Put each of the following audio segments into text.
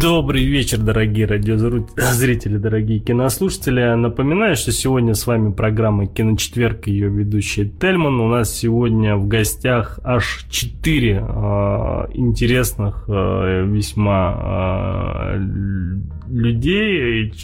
Добрый вечер, дорогие радиозрители, дорогие кинослушатели. Напоминаю, что сегодня с вами программа «Киночетверг» и ее ведущий Тельман. У нас сегодня в гостях аж четыре э, интересных, э, весьма э, людей,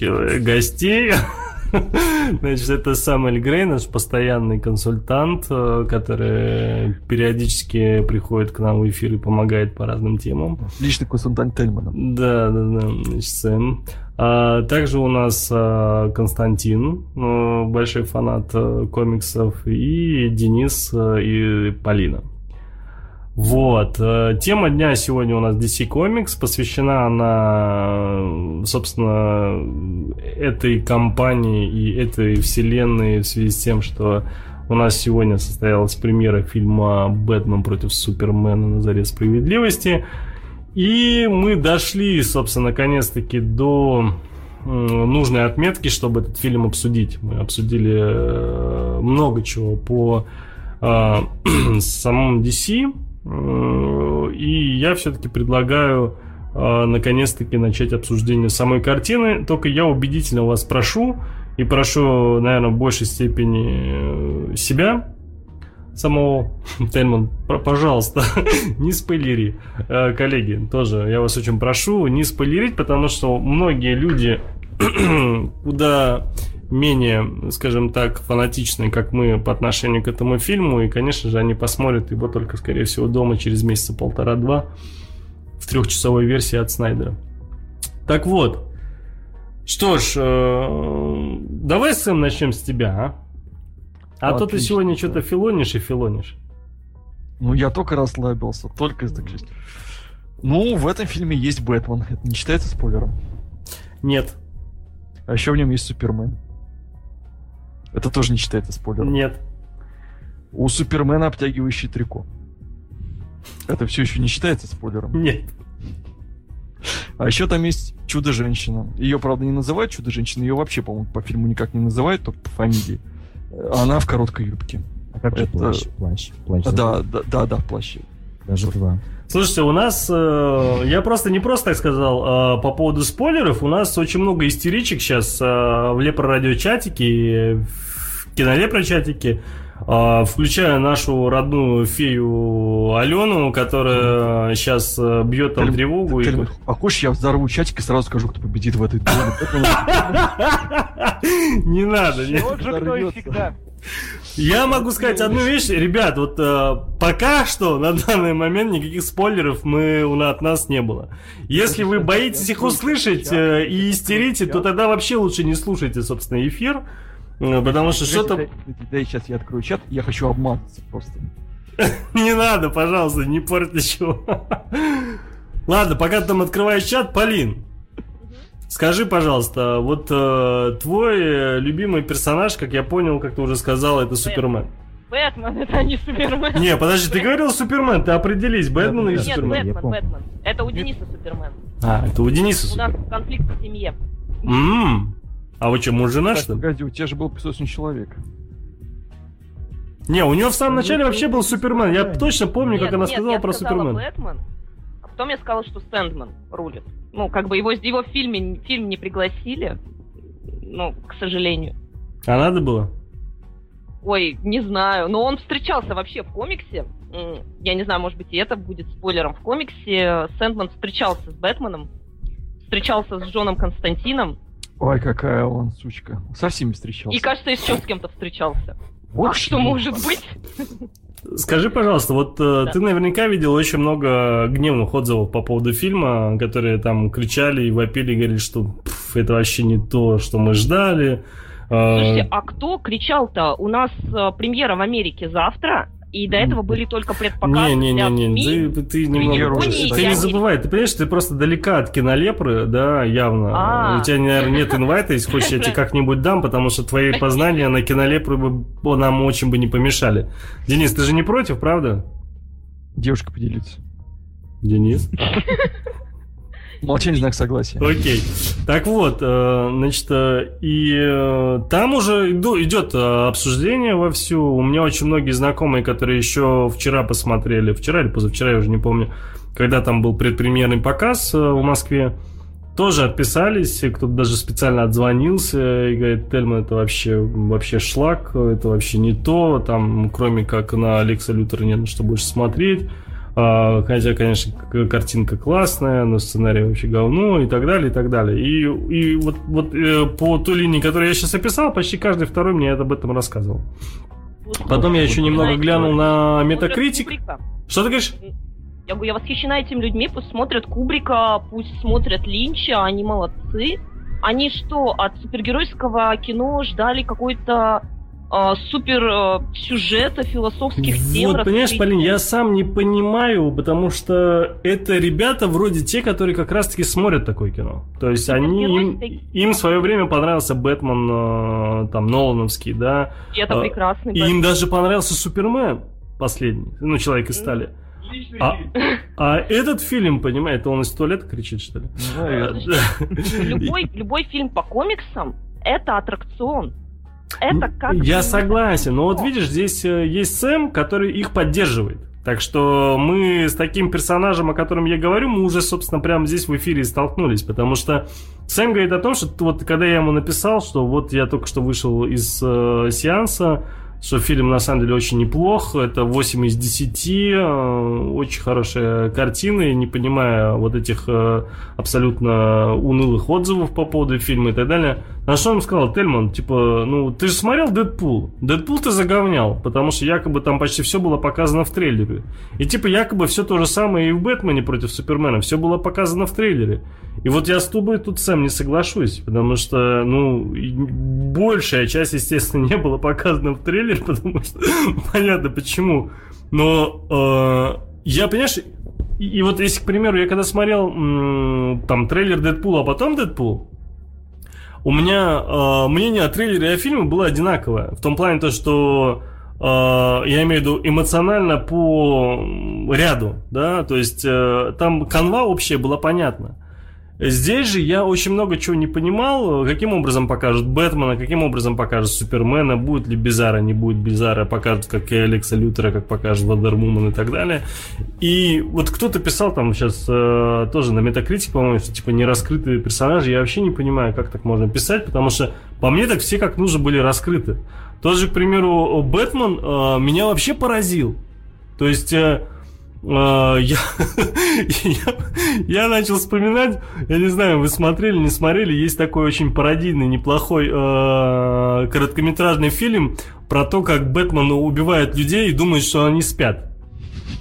гостей. Значит, это Самуэль Грей, наш постоянный консультант, э, который периодически приходит к нам в эфир и помогает по разным темам. Личный консультант Тельмана. Да, да, да. Значит, Сэм. А также у нас а, Константин, а, большой фанат а, комиксов, и Денис и Полина. Вот. Э, тема дня сегодня у нас DC Comics. Посвящена она, собственно, этой компании и этой вселенной в связи с тем, что у нас сегодня состоялась премьера фильма «Бэтмен против Супермена на заре справедливости». И мы дошли, собственно, наконец-таки до нужной отметки, чтобы этот фильм обсудить. Мы обсудили э, много чего по э, самому DC, и я все-таки предлагаю э, наконец-таки начать обсуждение самой картины. Только я убедительно вас прошу, и прошу, наверное, в большей степени э, себя, самого Тельман, пожалуйста, не спойлери. Коллеги, тоже я вас очень прошу не спойлерить, потому что многие люди куда менее, скажем так, фанатичные, как мы по отношению к этому фильму. И, конечно же, они посмотрят его только, скорее всего, дома через месяца полтора-два в трехчасовой версии от Снайдера. Так вот, что ж, э, давай, Сэм, начнем с тебя, а? А Отлично. то ты сегодня что-то филонишь и филонишь. Ну, я только расслабился, только так Ну, в этом фильме есть Бэтмен. Это не считается спойлером? Нет. А еще в нем есть Супермен. Это тоже не считается спойлером. Нет. У Супермена обтягивающий трико. Это все еще не считается спойлером? Нет. А еще там есть Чудо-женщина. Ее, правда, не называют Чудо-женщиной, ее вообще, по-моему, по фильму никак не называют, только по фамилии. Она в короткой юбке. А как же Это... плащ? Плащ. плащ да, да, да, да, в плаще. Даже два. Слушайте, у нас, э, я просто не просто так сказал, э, по поводу спойлеров, у нас очень много истеричек сейчас э, в Лепро-радиочатике, в кинолепро-чатике, э, включая нашу родную фею Алену, которая сейчас э, бьет там тревогу. Ты, и... А хочешь, я взорву чатик и сразу скажу, кто победит в этой Не надо, не надо. Я могу сказать одну вещь, ребят, вот э, пока что на данный момент никаких спойлеров мы у нас от нас не было. Если вы боитесь их услышать э, и истерите, то тогда вообще лучше не слушайте, собственно, эфир, э, потому что что-то... Да, сейчас я открою чат, я хочу обмазаться просто. Не надо, пожалуйста, не порть ничего. Ладно, пока ты там открываешь чат, Полин, Скажи, пожалуйста, вот э, твой э, любимый персонаж, как я понял, как ты уже сказал, это Супермен. Бэтмен, это не Супермен. Не, подожди, ты говорил Супермен, ты определись, Бэтмен или Супермен? Нет, Бэтмен, Бэтмен. Это у Дениса Супермен. А, это у Дениса Супермен. У нас конфликт в семье. Ммм. А вы что, муж жена, что ли? Погоди, у тебя же был песочный человек. Не, у него в самом начале вообще был Супермен. Я точно помню, как она сказала про Супермен. Бэтмен, а потом я сказала, что Сэндман рулит ну, как бы его, его в фильме, фильм не пригласили, ну, к сожалению. А надо было? Ой, не знаю. Но он встречался вообще в комиксе. Я не знаю, может быть, и это будет спойлером. В комиксе Сэндман встречался с Бэтменом, встречался с Джоном Константином. Ой, какая он, сучка. Со всеми встречался. И, кажется, еще с кем-то встречался. Вот а что может быть? Скажи, пожалуйста, вот э, да. ты наверняка видел очень много гневных отзывов по поводу фильма, которые там кричали и вопили, и говорили, что это вообще не то, что мы ждали. Слушайте, а кто кричал-то? У нас э, премьера в Америке завтра, И до этого были только предпоказы Не, не, для не, не, СМИ. ты, ты немного, ты я не забывай, ты понимаешь, ты просто далека от кинолепры, да, явно. А. У тебя, наверное, нет инвайта, если хочешь, я тебе как-нибудь дам, потому что твои познания на кинолепры бы нам очень бы не помешали. Денис, ты же не против, правда? Девушка поделится. Денис? Молчание знак согласия. Окей. Так вот, э, значит, э, и э, там уже идет обсуждение вовсю. У меня очень многие знакомые, которые еще вчера посмотрели, вчера или позавчера, я уже не помню, когда там был предпремьерный показ в Москве, тоже отписались, кто-то даже специально отзвонился и говорит, Тельман, это вообще, вообще шлак, это вообще не то, там, кроме как на Алекса Лютера нет на что больше смотреть. А, Хотя, конечно, картинка классная, но сценарий вообще говно и так далее, и так далее. И, и вот, вот э, по той линии, которую я сейчас описал, почти каждый второй мне об этом рассказывал. Потом я еще немного глянул на Метакритик. Что ты говоришь? Я говорю, я восхищена этими людьми, пусть смотрят Кубрика, пусть смотрят Линча, они молодцы. Они что, от супергеройского кино ждали какой-то супер а, сюжета, философских тем? Вот, понимаешь? Полин, я сам не понимаю, потому что это ребята вроде те, которые как раз-таки смотрят такое кино. То есть они, им, им в свое время понравился Бэтмен, э, там, Нолановский, да, И это а, прекрасный и им даже понравился Супермен последний, ну, Человек из стали. А, а этот фильм, понимаете, он из туалета кричит, что ли? Наверное. Любой, любой фильм по комиксам это аттракцион. Это как... Я согласен, но вот видишь, здесь э, есть Сэм, который их поддерживает. Так что мы с таким персонажем, о котором я говорю, мы уже, собственно, прямо здесь в эфире столкнулись, потому что Сэм говорит о том, что вот когда я ему написал, что вот я только что вышел из э, сеанса, что фильм на самом деле очень неплох, это 8 из 10, э, очень хорошая картина, и не понимая вот этих э, абсолютно унылых отзывов по поводу фильма и так далее. На что он сказал, Тельман, типа, ну, ты же смотрел Дэдпул? Дэдпул ты заговнял, потому что якобы там почти все было показано в трейлере. И типа якобы все то же самое и в Бэтмене против Супермена, все было показано в трейлере. И вот я с тобой тут, Сэм, не соглашусь, потому что, ну, большая часть, естественно, не была показана в трейлере, потому что понятно почему. Но э, я, понимаешь, и, и вот если, к примеру, я когда смотрел м, там трейлер Дэдпула, а потом Дэдпул, у меня э, мнение о трейлере и о фильме было одинаковое. В том плане то, что э, я имею в виду эмоционально по ряду, да, то есть э, там канва общая была понятна. Здесь же я очень много чего не понимал, каким образом покажут Бэтмена, каким образом покажут Супермена, будет ли Бизара, не будет Бизара, покажут как и Алекса Лютера, как покажут Вандервумен и так далее. И вот кто-то писал там сейчас э, тоже на Метакритик, по-моему, что типа не раскрытые персонажи. Я вообще не понимаю, как так можно писать, потому что по мне так все как нужно были раскрыты. Тот же, к примеру, Бэтмен э, меня вообще поразил. То есть... э, я, я, я начал вспоминать, я не знаю, вы смотрели, не смотрели, есть такой очень пародийный, неплохой э, короткометражный фильм про то, как Бэтмен убивает людей и думает, что они спят.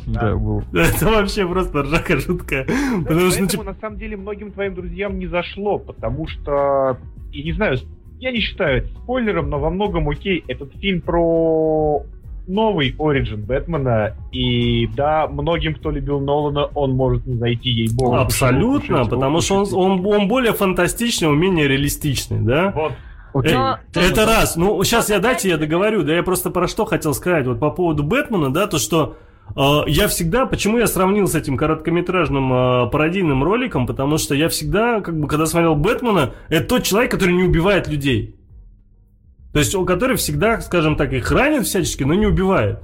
Да, был. Это вообще просто ржака жуткая. Потому что, ну, Поэтому, на самом деле, многим твоим друзьям не зашло, потому что, я не знаю, я не считаю это спойлером, но во многом окей, этот фильм про новый Origin Бэтмена, и да, многим, кто любил Нолана, он может не зайти, ей-богу. абсолютно, Пушите, потому что он, он, он более фантастичный, он менее реалистичный, да? Вот. Окей. Но- Это раз. Ну, сейчас я дайте я договорю. Да я просто про что хотел сказать. Вот по поводу Бэтмена, да, то что э, я всегда, почему я сравнил с этим короткометражным э, пародийным роликом, потому что я всегда, как бы, когда смотрел Бэтмена, это тот человек, который не убивает людей. То есть, который всегда, скажем так, их ранит всячески, но не убивает.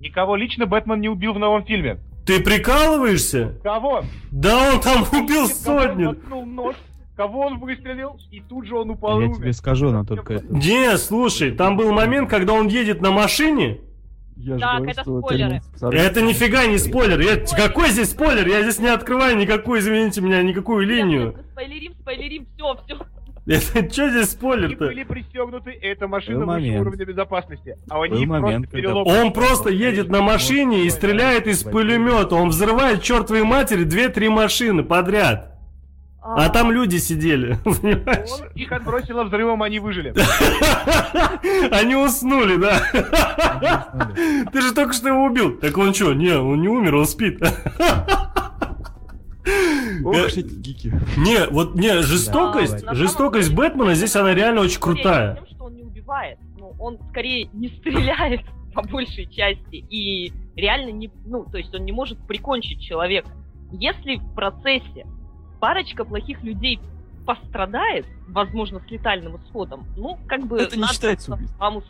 Никого лично Бэтмен не убил в новом фильме. Ты прикалываешься? Кого? Да он там убил сотню. нож, кого он выстрелил, и тут же он упал Я тебе скажу, но только это. Не, слушай, там был момент, когда он едет на машине. Я Так, говорю, это спойлеры. Специально- Это нифига не спойлер. Я- какой здесь спойлер? Я здесь не открываю никакую, извините меня, никакую линию. Спойлерим, спойлерим, все, все. Это что здесь Они спойлер-то? были пристегнуты, эта машина выше уровня безопасности. А они момент, просто перелопали. Он просто едет на машине и стреляет из пулемета. Он взрывает чертовой матери две-три машины подряд. А там люди сидели, понимаешь? Он их отбросило взрывом, они выжили. Они уснули, да. Ты же только что его убил. Так он что? Не, он не умер, он спит. Ох, эти гики. Не, вот не, жестокость, Да, жестокость деле, Бэтмена здесь она реально очень крутая. Тем, что он не убивает. Ну, он скорее не стреляет по большей части. И реально не... Ну, то есть он не может прикончить человека. Если в процессе парочка плохих людей пострадает, возможно, с летальным исходом, ну, как бы... Это не считается убийством. Маму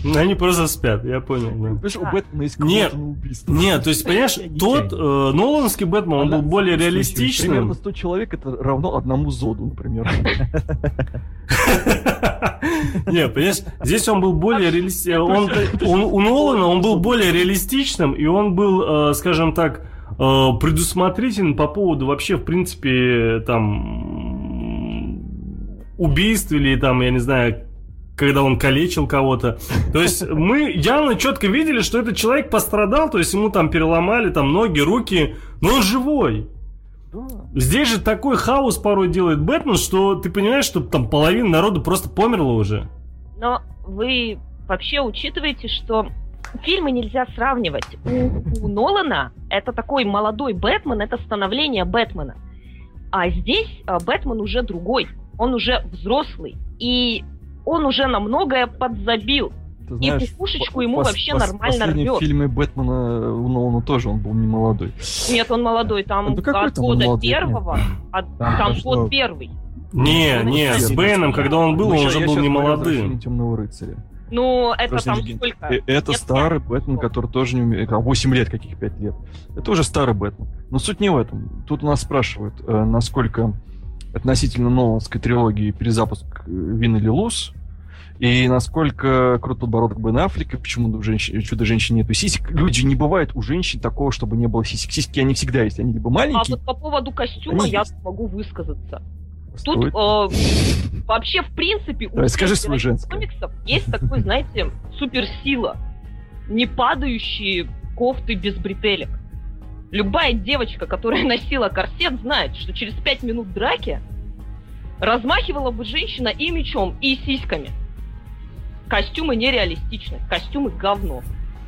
слушать. Они просто спят, я понял, да. Понимаешь, у Да. Бэтмена есть Нет. убийство. Нет, то есть, понимаешь, тот э, Ноланский Бэтмен, он был более Примерно реалистичным. 100 человек это равно одному Зоду, например. Не, понимаешь, здесь он был более реалистичным. У Нолана он был более реалистичным, и он был, э, скажем так, э, предусмотрителен по поводу вообще, в принципе, там убийств или там, я не знаю, когда он калечил кого-то. То есть мы явно четко видели, что этот человек пострадал, то есть ему там переломали там ноги, руки, но он живой. Здесь же такой хаос порой делает Бэтмен, что ты понимаешь, что там половина народу просто померла уже. Но вы вообще учитываете, что фильмы нельзя сравнивать. У, у Нолана это такой молодой Бэтмен, это становление Бэтмена. А здесь а, Бэтмен уже другой. Он уже взрослый. И он уже на многое подзабил. Ты И пупушечку ему вообще нормально В рвет. фильме Бэтмена у Нолана тоже он был не молодой. Нет, он молодой. Там Да от года молодой? первого, от- Там там пошло- год первый. Не, Ну, не, с нет. Бэном, когда он был, Ну, он ща- уже был не молодым. «Возвращении темного рыцаря. Ну, это Красный там легенд. сколько? Э, Это Лет старый пять? Бэтмен, который тоже не умеет. 8 лет, каких 5 лет. Это уже старый Бэтмен. Но суть не в этом. Тут у нас спрашивают, э, насколько относительно Ноланской трилогии перезапуск э, Вин или Луз, и насколько крут подбородок Бен Аффлека, почему у женщин, чудо-женщин нету сисек. Люди, не бывает у женщин такого, чтобы не было сисек. Сиськи, они всегда есть. Они либо А маленькие, вот по поводу костюма я есть. могу высказаться. Тут э, вообще, в принципе, у Давай, всех скажи свой женское. комиксов есть такой, знаете, суперсила. Не падающие кофты без бретелек. Любая девочка, которая носила корсет, знает, что через пять минут драки размахивала бы женщина и мечом, и сиськами. Костюмы нереалистичны, костюмы говно.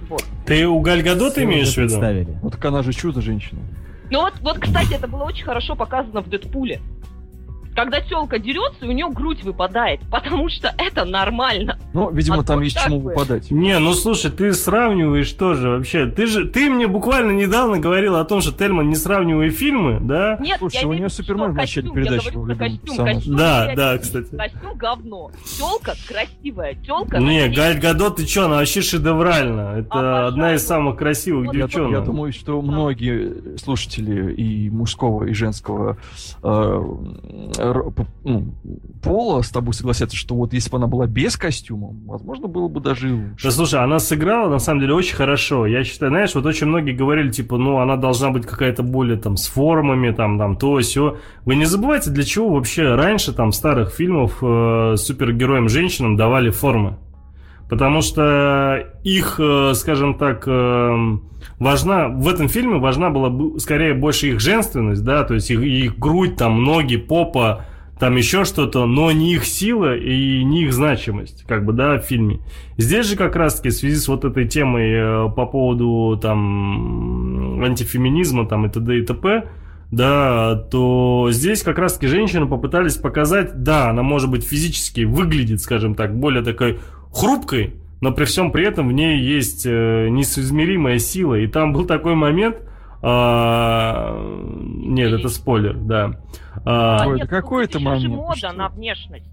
Вот. Ты у Галь Гадот Все имеешь в виду? представили. Ну так она же чудо-женщина. Ну вот, вот, кстати, это было очень хорошо показано в Дэдпуле. Когда телка дерется, у нее грудь выпадает, потому что это нормально. Ну, видимо, А там есть чему бы. выпадать. Не, ну слушай, ты сравниваешь тоже вообще. Ты же, ты мне буквально недавно говорил о том, что Тельман не сравнивая фильмы, да? Нет, Слушай, я у виду, Супермен в начале костюм, передачи я был костюм, костюм Да, да, кстати. Костюм говно. Телка красивая, телка... Не, Галь Гадот, ты чё, она вообще шедевральна. Это Обожаю. одна из самых красивых Вот Я, девчонок. я думаю, что многие слушатели и мужского, и женского э, ну, пола с тобой согласятся, что вот если бы она была без костюма, возможно, было бы даже и лучше. Да слушай, она сыграла на самом деле очень хорошо. Я считаю, знаешь, вот очень многие говорили, типа, ну, она должна быть какая-то более там с формами, там, там, то, все. Вы не забывайте, для чего вообще раньше там старых фильмах э, супергероям женщинам давали формы. Потому что их, э, скажем так, э, важна, в этом фильме важна была бы- скорее больше их женственность, да, то есть их, их грудь, там, ноги, попа, там еще что-то, но не их сила и не их значимость, как бы, да, в фильме. Здесь же как раз-таки в связи с вот этой темой э, по поводу там антифеминизма там и т.д. и т.п., да, то здесь как раз-таки женщины попытались показать, да, она может быть физически выглядит, скажем так, более такой хрупкой, но при всем при этом в ней есть э, несоизмеримая сила. И там был такой момент, а, нет, это спойлер, да. А, А, Ой, нет, какой это еще же момент, мода что? на внешность.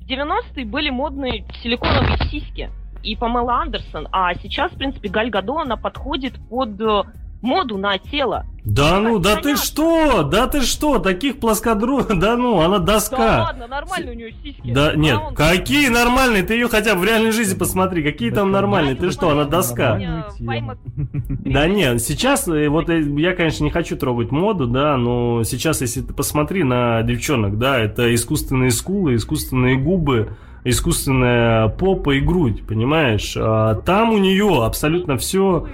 В 90-е были модные силиконовые сиськи и Памела Андерсон, а сейчас, в принципе, Галь Гадо, она подходит под э, моду на тело. да ну, да ты понятно. что, да ты что, таких плоскодру, да ну, она Да доска. ладно, нормально у нее сиськи. Да, нет, А он- какие нормальные, ты ее хотя бы в реальной жизни посмотри, какие там Да, нормальные, ты что, она доска. Да нет, сейчас, э, вот э, я, конечно, не хочу трогать моду, да, но сейчас, если ты посмотри на девчонок, да, это искусственные скулы, искусственные губы, искусственная попа и грудь, понимаешь? А там у нее абсолютно все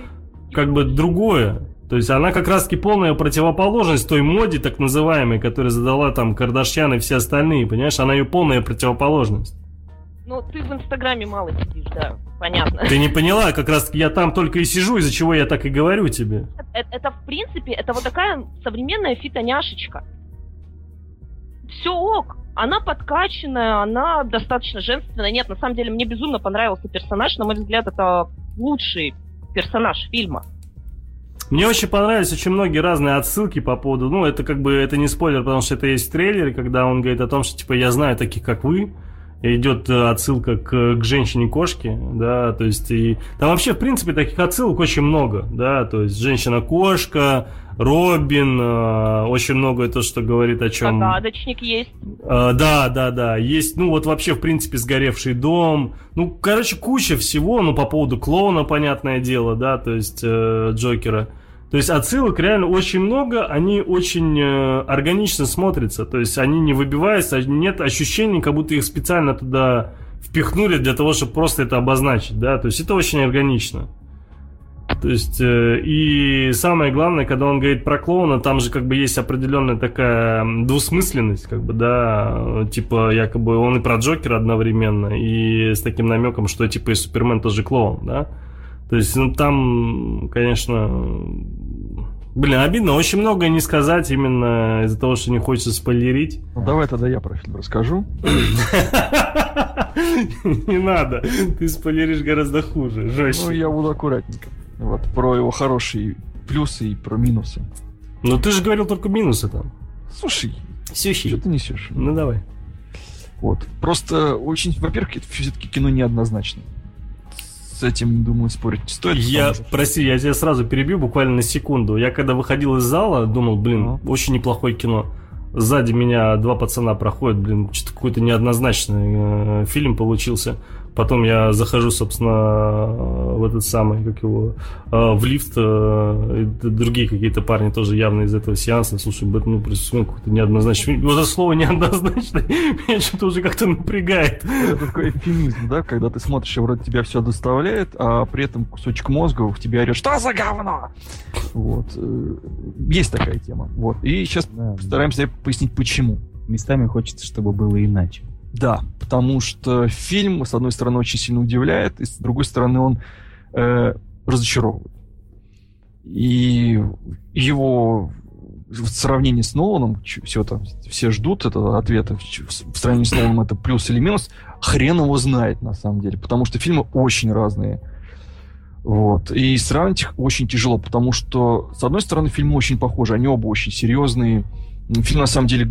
как бы другое. То есть она как раз-таки полная противоположность той моде, так называемой, которую задала там Кардашьян и все остальные, понимаешь? Она ее полная противоположность. Ну, ты в Инстаграме мало сидишь, да, понятно. Ты не поняла, как раз я там только и сижу, из-за чего я так и говорю тебе. Это, это, в принципе, это вот такая современная фитоняшечка. Все ок, она подкачанная, она достаточно женственная. Нет, на самом деле мне безумно понравился персонаж. На мой взгляд, это лучший персонаж фильма. Мне очень понравились очень многие разные отсылки по поводу, ну, это как бы, это не спойлер, потому что это есть в трейлере, когда он говорит о том, что, типа, я знаю таких, как вы, идет э, отсылка к, к женщине-кошке, да, то есть и там вообще, в принципе, таких отсылок очень много, да, то есть женщина-кошка, Робин, э, очень многое то, что говорит о чем... Загадочник есть. Э, да, да, да, есть, ну вот вообще, в принципе, сгоревший дом, ну, короче, куча всего, ну, по поводу клоуна, понятное дело, да, то есть э, Джокера. То есть отсылок реально очень много, они очень э, органично смотрятся, то есть они не выбиваются, нет ощущений, как будто их специально туда впихнули для того, чтобы просто это обозначить, да, то есть это очень органично. То есть, э, и самое главное, когда он говорит про клоуна, там же как бы есть определенная такая двусмысленность, как бы, да, типа якобы он и про Джокера одновременно, и с таким намеком, что типа и Супермен тоже клоун, да. То есть, ну, там, конечно, блин, обидно, очень много не сказать именно из-за того, что не хочется спойлерить. Ну, давай тогда я про фильм расскажу. Не надо, ты спойлеришь гораздо хуже, жестче. Ну, я буду аккуратненько. Вот, про его хорошие плюсы и про минусы. Ну, ты же говорил только минусы там. Слушай, Сющий. что ты несешь? Ну, давай. Вот. Просто очень, во-первых, это все-таки кино неоднозначно. С этим, думаю, спорить стоит. Я, прости, я тебя сразу перебью буквально на секунду. Я когда выходил из зала, думал, блин, Ага. очень неплохое кино. Сзади меня два пацана проходят, блин, что-то какой-то неоднозначный э, фильм получился. Потом я захожу, собственно, в этот самый, как его, э, в лифт, э, другие какие-то парни тоже явно из этого сеанса. Слушай, блин, ну, какой-то неоднозначный. Вот это слово неоднозначный меня что-то уже как-то напрягает. Это такой эвфемизм, да, когда ты смотришь, и вроде тебя все доставляет, а при этом кусочек мозга в тебе орет, что за говно? Вот. э, Есть такая тема. Вот. И сейчас Да, постараемся пояснить, почему. Местами хочется, чтобы было иначе. Да, потому что фильм, с одной стороны, очень сильно удивляет, и с другой стороны, он э, разочаровывает. И его в сравнении с Ноланом, все там, все ждут этого ответа, в сравнении с Ноланом это плюс или минус, хрен его знает на самом деле, потому что фильмы очень разные. Вот. И сравнить их очень тяжело, потому что, с одной стороны, фильмы очень похожи, они оба очень серьезные. М, Фильм, на самом деле,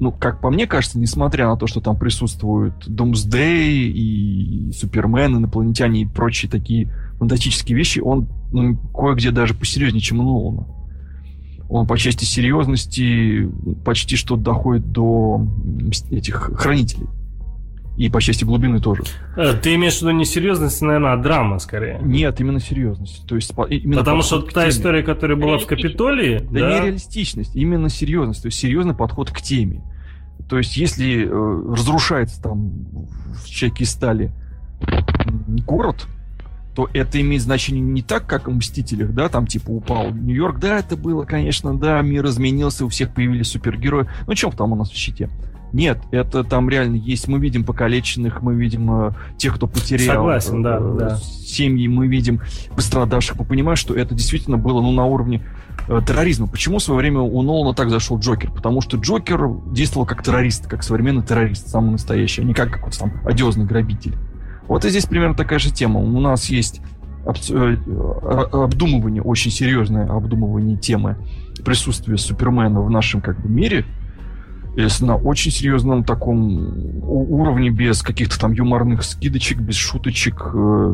ну, как по мне кажется, несмотря на то, что там присутствуют Думсдей и Супермен, инопланетяне и прочие такие фантастические вещи, он ну, кое-где даже посерьезнее, чем у Нолана. Он по части серьезности почти что доходит до этих хранителей. И по части глубины тоже. Э, Ты имеешь в виду не серьезность, наверное, а драма скорее. Нет, именно серьезность. То есть именно Потому что та теме. история, которая была в. Капитолии, Да, да, не реалистичность, именно серьезность, то есть серьезный подход к теме. То есть если э, разрушается там в м, город, то это имеет значение не так, как в «Мстителях», да, там типа упал Нью-Йорк, да, это было, конечно, да, мир изменился, у всех появились супергерои. Ну, чем там у нас в щите? Нет, это там реально есть. Мы видим покалеченных, мы видим э, тех, кто потерял Согласен, да, э, да. семьи, мы видим пострадавших. Мы понимаем, что это действительно было ну, на уровне э, терроризма. Почему в свое время у Нолана так зашел Джокер? Потому что Джокер действовал как террорист, как современный террорист, самый настоящий, а не как какой-то там одиозный грабитель. Вот и здесь примерно такая же тема. У нас есть э, э, обдумывание, очень серьезное обдумывание темы присутствия Супермена в нашем как бы мире, если на очень серьезном таком уровне, без каких-то там юморных скидочек, без шуточек,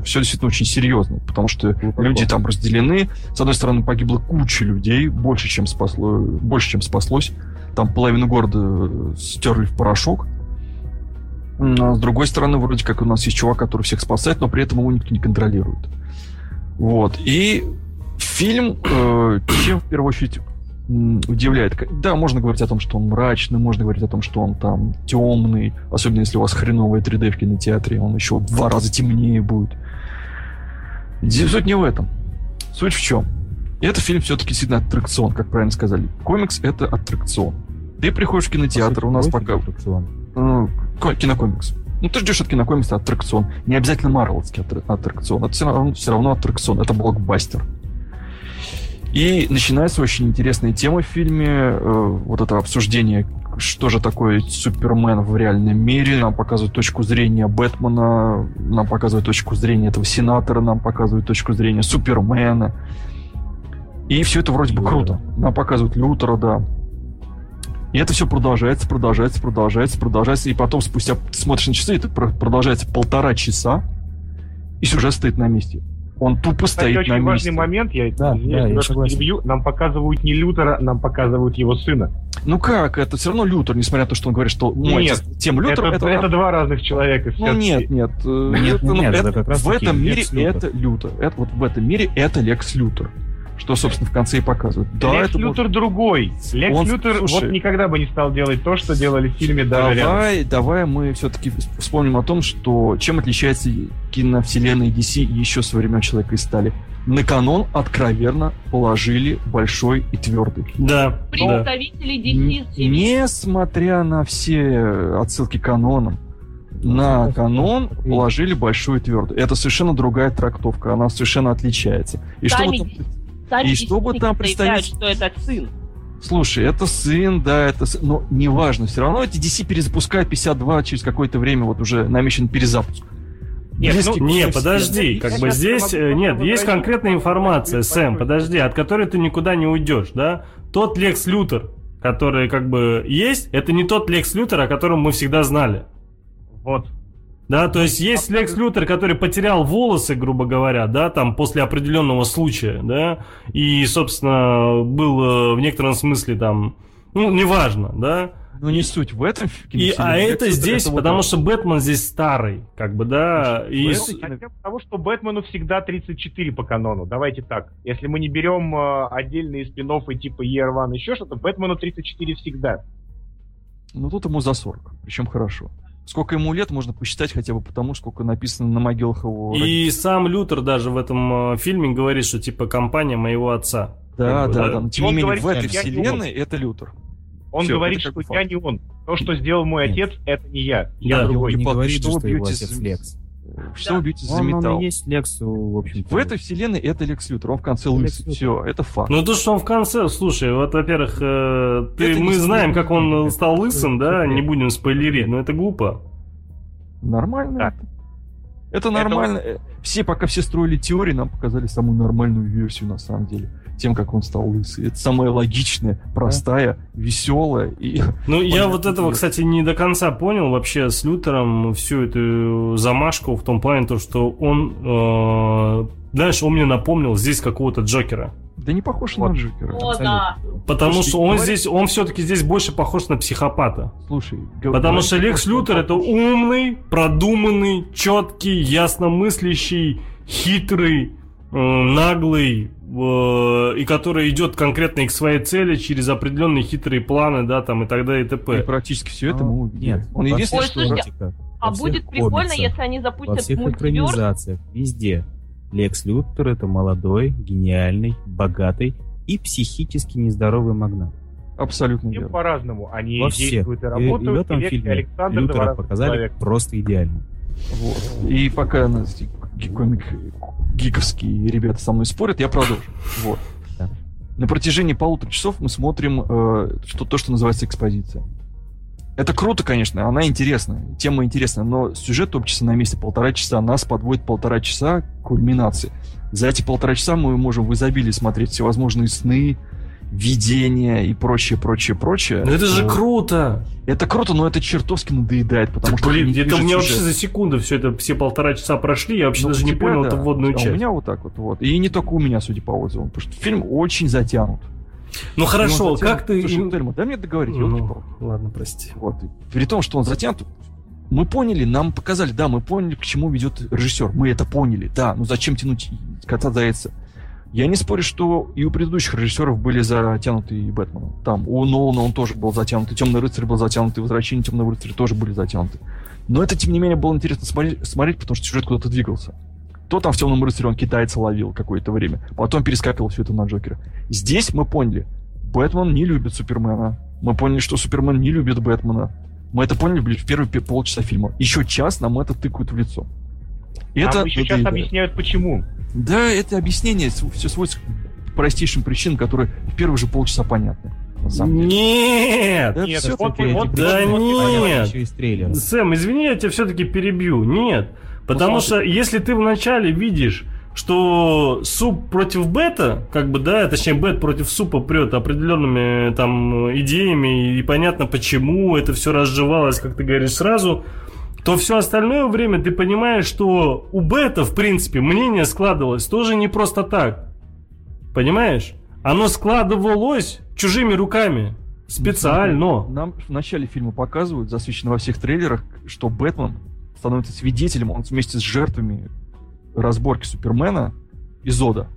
все действительно очень серьезно, потому что люди там разделены. С одной стороны, погибла куча людей, больше, чем спасло, больше, чем спаслось. Там половину города э, стерли в порошок. А с другой стороны, вроде как у нас есть чувак, который всех спасает, но при этом его никто не контролирует. Вот. И фильм, э, чем в первую очередь удивляет. Да, можно говорить о том, что он мрачный, можно говорить о том, что он там темный, особенно если у вас хреновые 3D в кинотеатре, он еще в два раза темнее будет. Здесь Суть не в этом. Суть в чем? Это фильм все-таки действительно аттракцион, как правильно сказали. Комикс — это аттракцион. Ты приходишь в кинотеатр, у нас пока... Ну, кинокомикс. Ну, ты ждешь от кинокомикса аттракцион. Не обязательно марвелский аттракцион. Это все равно, все равно аттракцион. Это блокбастер. И начинается очень интересная тема в фильме. Э, вот это обсуждение, что же такое Супермен в реальном мире. Нам показывают точку зрения Бэтмена, нам показывают точку зрения этого сенатора, нам показывают точку зрения Супермена. И все это вроде бы круто. Нам показывают Лютера, да. И это все продолжается, продолжается, продолжается, продолжается. И потом, спустя смотришь на часы, это продолжается полтора часа, и сюжет стоит на месте. Он тупо Кстати, стоит очень на важный момент, я, да, извиняюсь, да, я перебью, нам показывают не Лютера, нам показывают его сына. Ну как, это все равно Лютер, несмотря на то, что он говорит, что мой нет, тем Лютер... Это, это, это два разных человека. Ну нет, нет. Э, нет, нет, это, это, в этом мире это Лютер. Это, вот в этом мире это Лекс Лютер что, собственно, в конце и показывают. Да, Лекс это Лютер может... другой. Лекс Он... Лютер Слушай, вот никогда бы не стал делать то, что делали в фильме даже Давай, рядом. давай мы все-таки вспомним о том, что чем отличается киновселенная DC еще со времен Человека из стали. На канон откровенно положили большой и твердый. Да. Представители DC. Несмотря на все отсылки к канонам, на канон положили большой и твердый. Это совершенно другая трактовка, она совершенно отличается. И Сами что вот сами и что бы там представить... что это сын. Слушай, это сын, да, это сын, но неважно, все равно эти DC перезапускают 52 через какое-то время, вот уже намечен перезапуск. Нет, ну, не, подожди, как бы здесь, э, нет, есть конкретная информация, Сэм, подожди, от которой ты никуда не уйдешь, да? Тот Лекс Лютер, который как бы есть, это не тот Лекс Лютер, о котором мы всегда знали. Вот. Да, то есть есть Лекс Лютер, который потерял волосы, грубо говоря, да, там после определенного случая, да, и, собственно, был э, в некотором смысле там, ну, неважно, да. Ну, не суть в этом. И, а это здесь, это потому вот... что Бэтмен здесь старый, как бы, да. И... Хотя того, что Бэтмену всегда 34 по канону. Давайте так. Если мы не берем э, отдельные спин типа Year One, еще что-то, Бэтмену 34 всегда. Ну, тут ему за 40, причем хорошо. Сколько ему лет, можно посчитать хотя бы потому, сколько написано на могилах его. И родителей. сам Лютер даже в этом э, фильме говорит, что типа компания моего отца. Да, да, да, Но тем не менее, в этой вселенной это Лютер. Он Все, говорит, что я не он. То, что сделал мой Нет. отец, это не я. Я да, другой. Не говорит, что, что его отец Лекс. Что да. вы бьете за металл? Он и есть Лекс, в общем В этой вселенной это Лекс Лютер, он в конце лысый. Все, это факт. Ну то, что он в конце, слушай, вот, во-первых, э, ты, мы знаем, как он стал лысым, да, не будем спойлерить, но это глупо. Нормально. Да. Это нормально. Это... Все, пока все строили теории, нам показали самую нормальную версию на самом деле. Тем, как он стал лысый. Это самая логичная, простая, да. веселая и. Ну, я вот этого, кстати, не до конца понял вообще с Лютером всю эту замашку в том плане, то, что он. Э, знаешь, он мне напомнил здесь какого-то Джокера. Да не похож вот. на Джокера. О, да. Потому Слушай, что он говорит... здесь, он все-таки здесь больше похож на психопата. Слушай, потому что Лекс Лютер это умный, продуманный, четкий, ясномыслящий, хитрый, э, наглый и который идет конкретно к своей цели через определенные хитрые планы, да, там и так далее и т.п. И практически все это мы увидели. Нет, он единственное, что... Слушайте, а будет прикольно, если они запустят во всех мультиверс. везде Лекс Лютер это молодой, гениальный, богатый и психически нездоровый магнат. Абсолютно верно. по-разному. Они Во действуют всех. и работают. И, и в этом фильме Александр Лютера показали человек. просто идеально. Вот. И пока нас комик гиковские ребята со мной спорят, я продолжу. Вот. На протяжении полутора часов мы смотрим э, что, то, что называется экспозиция. Это круто, конечно, она интересная, тема интересная, но сюжет топчется на месте полтора часа, нас подводит полтора часа к кульминации. За эти полтора часа мы можем в изобилии смотреть всевозможные сны, видения и прочее, прочее, прочее. Но это же круто! Это круто, но это чертовски надоедает, потому так, что... Блин, это у меня вообще за секунду все это, все полтора часа прошли, я вообще ну, даже не понял да. эту вводную а часть. у меня вот так вот, вот. И не только у меня, судя по отзывам, потому что фильм очень затянут. Ну хорошо, затянут, как ты... Слушай, Тельма, дай мне договорить. Ну, ладно, прости. Вот. При том, что он затянут, мы поняли, нам показали, да, мы поняли, к чему ведет режиссер. Мы это поняли, да. Ну зачем тянуть кота за яйца? Я не спорю, что и у предыдущих режиссеров были затянуты и Бэтмен. Там у Нолана он тоже был затянут, и Темный рыцарь был затянут, и Возвращение Темного рыцаря тоже были затянуты. Но это, тем не менее, было интересно смотреть, смотреть потому что сюжет куда-то двигался. То там в «Темном рыцаре» он китайца ловил какое-то время. Потом перескакивал все это на Джокера. Здесь мы поняли, Бэтмен не любит Супермена. Мы поняли, что Супермен не любит Бэтмена. Мы это поняли блин, в первые полчаса фильма. Еще час нам это тыкают в лицо. И А это мы сейчас надоедает. объясняют, почему. Да, это объяснение все сводится к простейшим причинам, которые в первые же полчаса понятны. Нет! Да, Нет, вот- вот- Да причины нет. понятны. Еще из трейлера. Сэм, извини, я тебя все-таки перебью. Нет. Потому что если ты вначале видишь, что суп против бета, как бы, да, точнее, бет против супа прет определенными там идеями, и понятно, почему это все разжевалось, как ты говоришь, сразу, то все остальное время ты понимаешь, что у бета, в принципе, мнение складывалось тоже не просто так. Понимаешь? Оно складывалось чужими руками. Специально. Нам в начале фильма показывают, засвечено во всех трейлерах, что Бэтмен становится свидетелем, он вместе с жертвами разборки Супермена и Зода.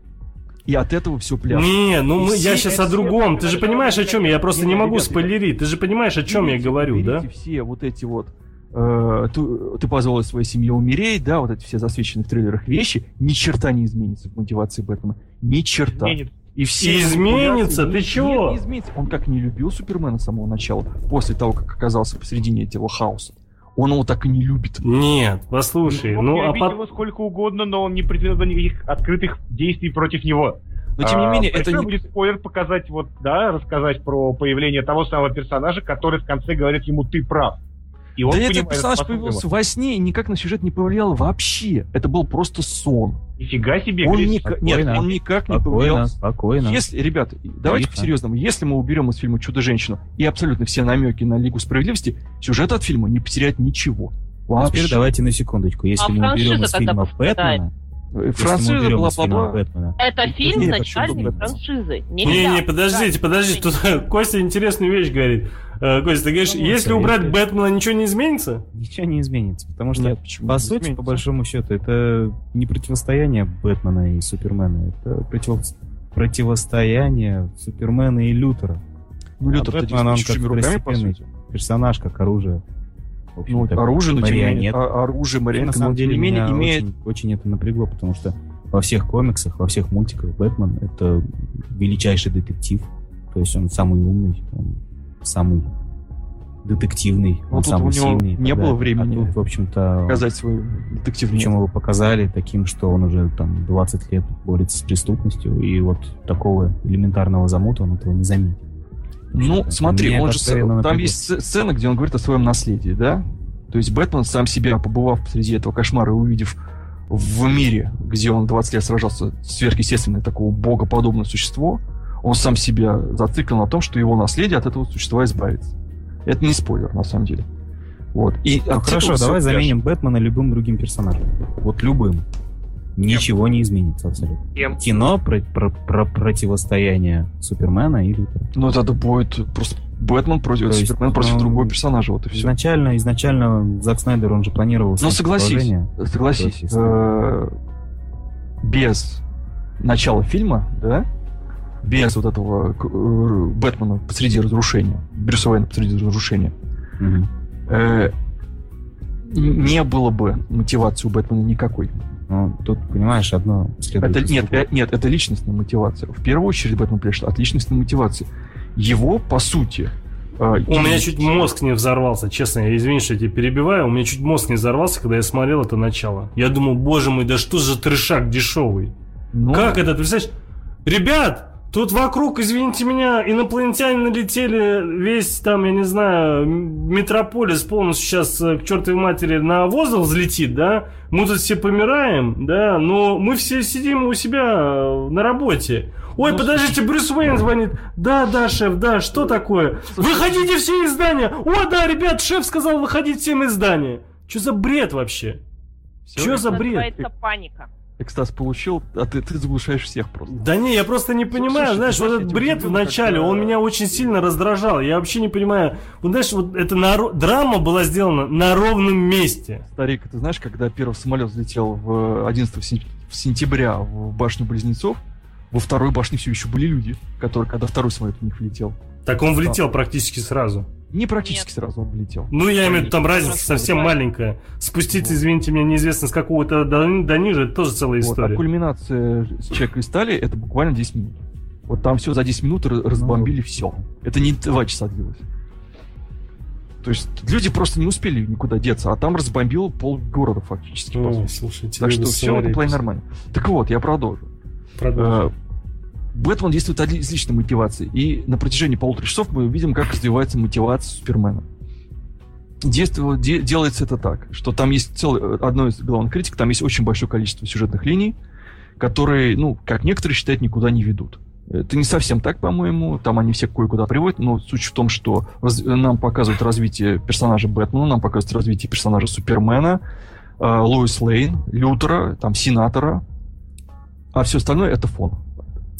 И от этого все пляшет. Не, ну мы, я сейчас о другом. Ты же понимаешь, о чем я? Я просто Не, не могу ребят, спойлерить. Ты же понимаешь, о чем я говорю, да? все вот эти вот э, ты, ты позволил своей семье умереть, да, вот эти все засвеченные в трейлерах вещи, ни черта не изменится в мотивации Бэтмена. Ни черта. Изменит. И все Изменится? Ты Нет, чего? не изменится. Он как не любил Супермена с самого начала, после того, как оказался посредине этого хаоса. Он его так и не любит. Нет, послушай, Мог ну а любить пот- его сколько угодно, но он не предпринял никаких открытых действий против него. Но тем не А, менее, это большой не... будет спойлер показать вот, да, рассказать про появление того самого персонажа, который в конце говорит ему «ты прав». И он Да этот персонаж появился его. во сне и никак на сюжет не повлиял вообще. Это был просто сон. Нифига себе, Он никак, нет, Спокойно. он никак не повлиял. Спокойно, спокойно. Если, ребята, давайте по-серьезному, если мы уберем из фильма «Чудо-женщину» и абсолютно все намеки на Лигу Справедливости, сюжет от фильма не потеряет ничего. А Теперь Вообще. давайте на секундочку. Если А мы уберем из фильма. Бэтмена, Э, если из фильма бла-бла-бла. Это фильм нет, начальник франшизы. Не, не, подождите, подождите. Тут Костя интересную вещь говорит. Э, Костя, ты говоришь, Ну, если это- убрать Бэтмена, ничего не изменится? ничего не изменится. Потому что, Нет, почему? по сути, изменится. по большому счету, это не противостояние Бэтмена и Супермена. Это против- противостояние Супермена и Лютера. Ну, Лютер-то А Бэтмен, он как руками. Персонаж как оружие. В общем, Ну, оружие, марионетка. а- оружие, И марионетка, на самом деле меня имеет... очень, очень это напрягло, потому что во всех комиксах, во всех мультиках Бэтмен это величайший детектив. То есть он самый умный, он самый детективный, Ну, он самый у него сильный. не было далее. времени А тут, в общем-то, показать свою детективную... причем его показали таким, что он уже там 20 лет борется с преступностью, и вот такого элементарного замута он этого не заметил. Ну, смотри, он же, там напрягает. есть сц- сцена, где он говорит о своем наследии, да? То есть Бэтмен сам себя, побывав посреди этого кошмара и увидев в мире, где он 20 лет сражался, сверхъестественное такого богоподобное существо, он сам себя зациклил на том, что его наследие от этого существа избавится. Это не спойлер, на самом деле. Вот. И Ну, хорошо, давай заменим Бэтмена любым другим персонажем. Вот любым. Ничего не изменится абсолютно. Кем? Кино про, про- про противостояние Супермена и Лютера. Ну, это будет просто Бэтмен против, То есть, Супермен против ну, другого персонажа, вот и все. Изначально, изначально Зак Снайдер, он же планировал... Ну, согласись, согласись, Против э, без начала фильма, да, без вот этого э, Бэтмена посреди разрушения, Брюса Уэйна посреди разрушения, э, не было бы мотивации у Бэтмена никакой. Ну, тут, понимаешь, одно следует Это, нет, э, нет, это личностная мотивация. В первую очередь Бэтмен пришел от личностной мотивации. Его, по сути... э, У меня чуть мозг не взорвался, честно, я извини, что я тебя перебиваю, у меня чуть мозг не взорвался, когда я смотрел это начало. Я думал, боже мой, да что за трешак дешевый? ну, Как это, ты представляешь? Ребят, тут вокруг, извините меня, инопланетяне налетели, весь там, я не знаю, метрополис полностью сейчас э, к чертовой матери на воздух взлетит, да? Мы тут все помираем, да, но мы все сидим у себя э, на работе. Ой, Ну, подождите, Брюс Уэйн звонит. Да, да, шеф, да, что такое? Выходите все из здания! О, да, ребят, шеф сказал выходить всем из здания. Что за бред вообще? Чё за бред? Называется паника. Экстаз получил, а ты, ты заглушаешь всех просто. Да не, я просто не понимаю, слушай, знаешь, вот этот бред в начале, он меня очень сильно раздражал. Я вообще не понимаю. Вот знаешь, вот эта наро- драма была сделана на ровном месте. Старик, ты знаешь, когда первый самолет взлетел в 11 сен- в сентября в башню Близнецов, во второй башне все еще были люди, которые, когда второй самолет в них влетел. Так он влетел практически сразу. Не практически Нет. сразу он влетел. Ну, я имею в виду, там разница совсем маленькая. Спуститься, извините меня, неизвестно с какого-то до, до ниже, это тоже целая Вот, а история. кульминация с из стали это буквально 10 минут. Вот там все за 10 минут ра- разбомбили все. Это не 2 часа длилось. То есть люди просто не успели никуда деться, а там разбомбил пол города фактически. сути. слушайте, так что все в этом плане нормально. Так вот, я продолжу. продолжим. Э, Бэтмен действует из личной мотивации. И на протяжении полутора часов мы видим, как развивается мотивация Супермена. Действие, де- делается это так, что там есть целый, одно из главных критик, там есть очень большое количество сюжетных линий, которые, ну, как некоторые считают, никуда не ведут. Это не совсем так, по-моему. Там они все кое-куда приводят, но суть в том, что раз- нам показывают развитие персонажа Бэтмена, нам показывают развитие персонажа Супермена, э, Лоис Лейн, Лютера, там, Сенатора, а все остальное это фон.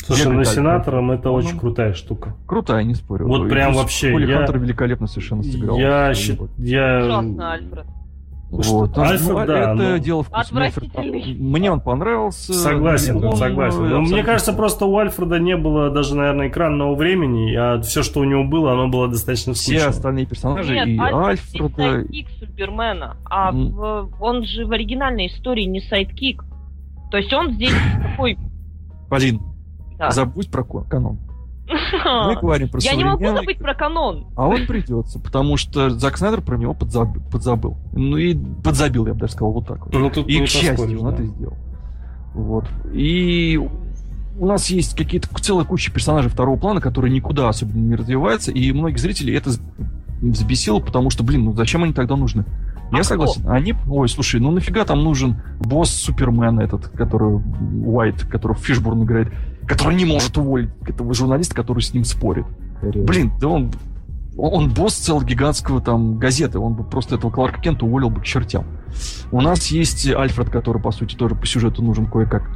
Слушай, ну сенатором это ну, очень ну. крутая штука. Крутая, не спорю. Вот И прям вообще, Холли я- Хантер великолепно совершенно сыграл. Я, я... Ужасно, Альфред. Вот. Альфред, Ну, а да, это но- дело. Отвратительный. Мне он понравился. Согласен, Он, согласен. э, Но мне абсолютно. кажется, просто у Альфреда не было даже, наверное, экранного времени, а все, что у него было, оно было достаточно все скучно. остальные персонажи Нет, и Альфред здесь Альфреда. sidekick Супермена, а М. в- он же в оригинальной истории не sidekick. То есть он здесь такой... Полин, да. забудь про канон. Мы говорим про Я не могу забыть про канон. А он придется, потому что Зак Снайдер про него подзаб- подзабыл. Ну и подзабил, я бы даже сказал, вот так вот. Ну, тут И, не к счастью, он да. это сделал. Вот. И у нас есть какие-то целая куча персонажей второго плана, которые никуда особенно не развиваются, и многих зрителей это взбесило, потому что, блин, ну зачем они тогда нужны? Я А согласен. Они, ой, слушай, ну нафига там нужен босс Супермена этот, который Уайт, который Фишбурн играет, который не может уволить этого журналиста, который с ним спорит. Блин, да он, он, он босс целого гигантского там газеты, он бы просто этого Кларка Кента уволил бы к чертям. У нас есть Альфред, который, по сути, тоже по сюжету нужен кое-как.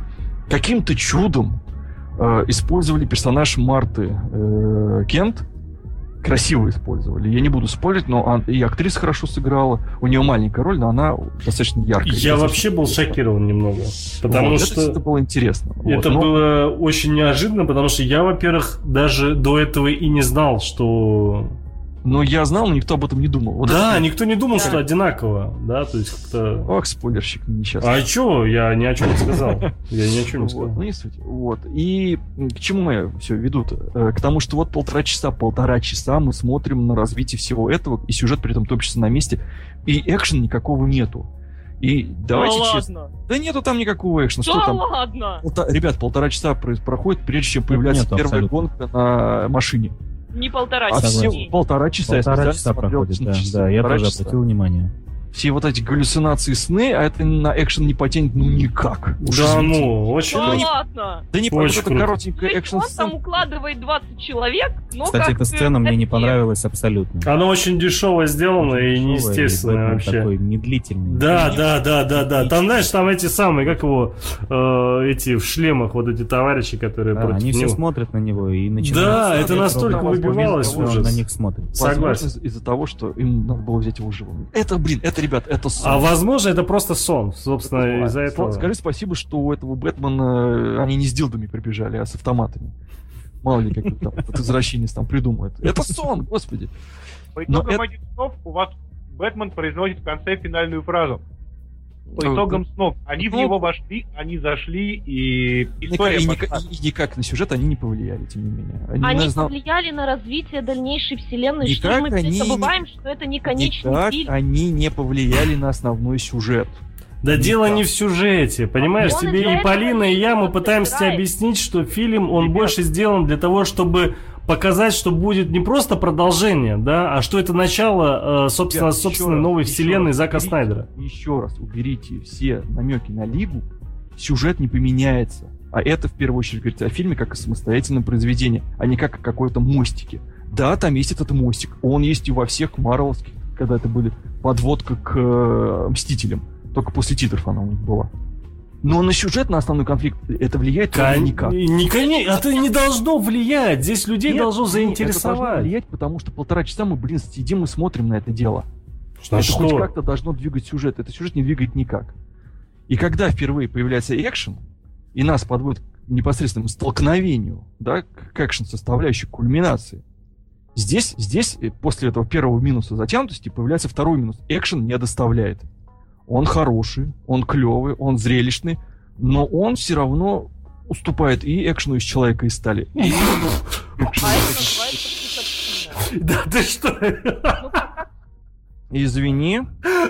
Каким-то чудом э, использовали персонаж Марты э, Кент, красиво использовали. Я не буду спорить, но ан- и актриса хорошо сыграла. У нее маленькая роль, но она достаточно яркая. Я вообще был шокирован немного. Потому Вот, что... это, это было интересно. Вот, Это но- было очень неожиданно, потому что я, во-первых, даже до этого и не знал, что... Но я знал, но никто об этом не думал. Вот да, это- никто не думал, Да. что одинаково, да, то есть как-то... Ох, спойлерщик несчастный. А чё? Я ни о чем не сказал. Я ни о чем не сказал. ну не суть. Вот. И к чему я все веду-то? Э, К тому, что вот полтора часа, полтора часа мы смотрим на развитие всего этого, и сюжет при этом топчется на месте, и экшена никакого нету. И давайте да честно. ладно. Да нету там никакого экшена. Что Да там? ладно. Полта- Ребят, полтора часа про- проходит, прежде чем появляется первая абсолютно. гонка на машине. Не полтора А часа. полтора часа. я Полтора специально часа проходит, да. Да, я тоже часа. обратил внимание. Все вот эти галлюцинации сны, а это на экшен не потянет ну никак. Уж Да извините. ну, очень... Да ладно. Да не Очень это коротенькая экшен он там укладывает 20 человек, но Кстати, как эта сцена мне не понравилась абсолютно. Оно очень дешево сделано и Дешёвая, неестественное Бэтмен вообще. Такой медлительный. Да, да, да, да, да. Там, знаешь, там эти самые, как его, э, эти в шлемах, вот эти товарищи, которые Да, против они все него. смотрят на него и начинают... Да, это настолько выбивалось ужас. на них смотрит. Согласен. из- из-за того, что им надо было взять его живым. Это, блин, это, ребят, это сон. А возможно, это просто сон, собственно, Это из-за этого. Скажи спасибо, что у этого Бэтмена э, они не с дилдами прибежали, а с автоматами. Мало ли, как там этот извращенец там придумает. Это сон, господи. По Но итогам это- этих у вас Бэтмен произносит в конце финальную фразу. По Ну, итогам снов. Они в ну, него вошли, они зашли, и история никак, и никак- и никак на сюжет они не повлияли, тем не менее. Они, Они не знал- повлияли на развитие дальнейшей вселенной. Никак что мы они забываем, что это не конечный никак фильм. они не повлияли на основной сюжет. Да дело не в сюжете, понимаешь? Он Тебе и Полина, и я, мы пытаемся тебе объяснить, что фильм, он Ребят. больше сделан для того, чтобы показать, что будет не просто продолжение, да, а что это начало, э, собственно, Ребят, собственной раз, новой вселенной раз, Зака уберите- Снайдера. Еще раз уберите все намеки на Лигу, сюжет не поменяется. А это в первую очередь говорит о фильме как о самостоятельном произведении, а не как о какой-то мостике. Да, там есть этот мостик. Он есть и во всех марвеловских, когда это были подводка к э, Мстителям. Только после титров она у них была. Но на сюжет, на основной конфликт это влияет Кон- никак. не- коне- Это не должно влиять. Здесь людей Нет, должно ну, Это должно заинтересовать. влиять, потому что полтора часа мы, блин, сидим и смотрим на это дело. А это хоть что? как-то должно двигать сюжет. Это сюжет не двигает никак. И когда впервые появляется экшен, и нас подводят к непосредственному столкновению, да, к экшен составляющей, кульминации, Здесь, здесь э, после этого первого минуса затянутости появляется второй минус. Экшен не доставляет. Он хороший, он клевый, он зрелищный, но он все равно уступает и экшену из Человека из стали. Да ты что? Извини,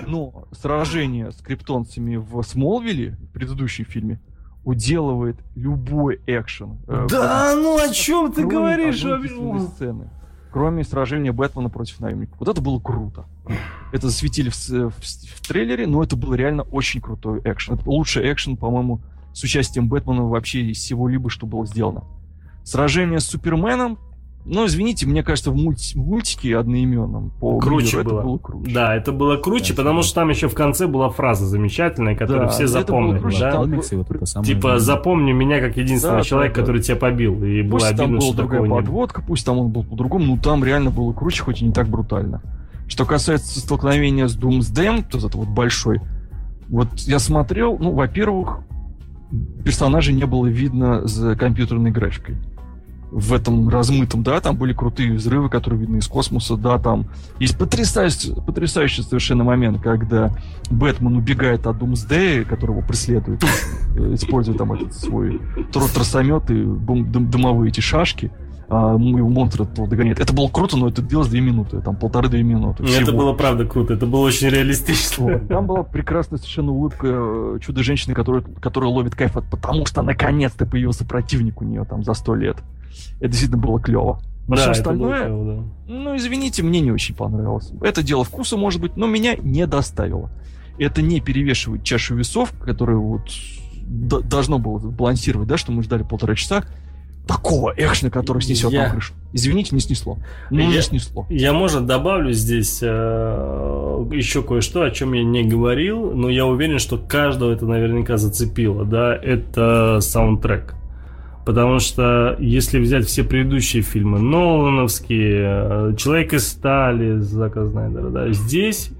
но сражение с криптонцами в Смолвиле, в предыдущем фильме, уделывает любой экшен. э, Да ну о чем ты говоришь? сцены. Кроме сражения Бэтмена против наемников. Вот это было круто. Это засветили в, с- в в трейлере, но это был реально очень крутой экшен. Это лучший экшен, по-моему, с участием Бэтмена вообще из всего либо, что было сделано. Сражение с Суперменом, ну, извините, мне кажется, в, мульти- в мультике одноименном по Круче миру было. это было круче. Да, это было круче, Да, потому да. что там еще в конце была фраза замечательная, которую Да, все было запомнили, круче, да? там Комиксы, вот это самое Типа, запомни меня как единственного Да, человека, да, да. который тебя побил. И было Пусть там обидно, была что другая было. подводка, пусть там он был по-другому, но там реально было круче, хоть и не так брутально. Что касается столкновения с Doomsday, то это вот большой, вот я смотрел, ну, во-первых, персонажей не было видно за компьютерной графикой. В этом размытом, да, там были крутые взрывы, которые видны из космоса, да, там есть потрясающий, потрясающий совершенно момент, когда Бэтмен убегает от Думсдея, который его преследует, э, используя там этот свой тро- тросомет и дымовые эти шашки, а его монстр этого догоняет. Это было круто, но это длилось две минуты, там полторы-две минуты. Ну, Это всего. было правда круто, это было очень реалистично. Вот. Там была прекрасная совершенно улыбка э, чудо-женщины, которая, которая ловит кайф от потому что наконец-то появился противник у нее там за сто лет. Это действительно было клево. А Да, все это было остальное, клево, да. ну, извините, мне не очень понравилось. Это дело вкуса, может быть, но меня не доставило. Это не перевешивает чашу весов, которая вот должно было балансировать, да, что мы ждали полтора часа. Такого экшена, который снесет Я- нам крышу. Извините, не снесло. Ну, Я- не снесло. Я, может, добавлю здесь э, еще кое-что, о чем я не говорил, но я уверен, что каждого это наверняка зацепило, да, это саундтрек. Потому что если взять все предыдущие фильмы, Нолановские, э, Человек из стали, Зака Снайдера, да, здесь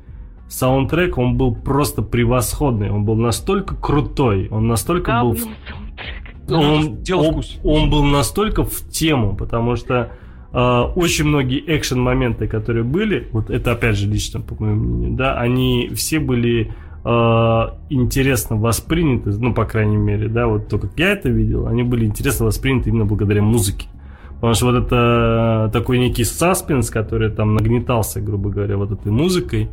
саундтрек, он был просто превосходный, он был настолько крутой, он настолько был... в- говно саундтрек. Ну, он, дело он- вкуса. он был настолько в тему, потому что э, очень многие экшен-моменты, которые были, вот это опять же лично, по моему мнению, да, они все были э, интересно восприняты, ну, по крайней мере, да, вот то, как я это видел, они были интересно восприняты именно благодаря музыке. Потому что вот это такой некий саспенс, который там нагнетался, грубо говоря, вот этой музыкой,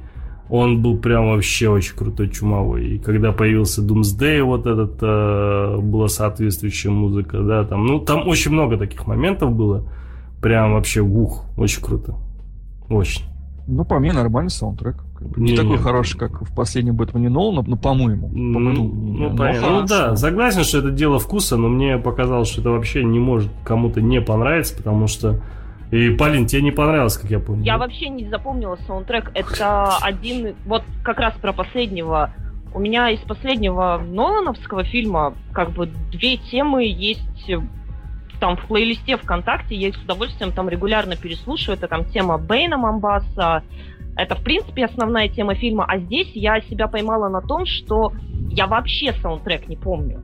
он был прям вообще очень крутой, чумовой. И когда появился Doomsday, вот этот, э, была соответствующая музыка, да, там, ну, там очень много таких моментов было. Прям вообще, ух, очень круто. Очень. Ну, по мне, нормальный саундтрек. Не, Не, такой не. хороший, как в последнем Бэтмене Нолана, ну, по-моему. по Ну, ну, мнению. Но понятно. Ну да, согласен, что это дело вкуса, но мне показалось, что это вообще не может кому-то не понравиться, потому что... И, Полин, тебе не понравилось, как я понял. Я вообще не запомнила саундтрек. Это один... Вот как раз про последнего. У меня из последнего Нолановского фильма как бы две темы есть э, там в плейлисте ВКонтакте. Я их с удовольствием там регулярно переслушиваю. Это там тема Бэйна Мамбаса. Это, в принципе, основная тема фильма. А здесь я себя поймала на том, что я вообще саундтрек не помню.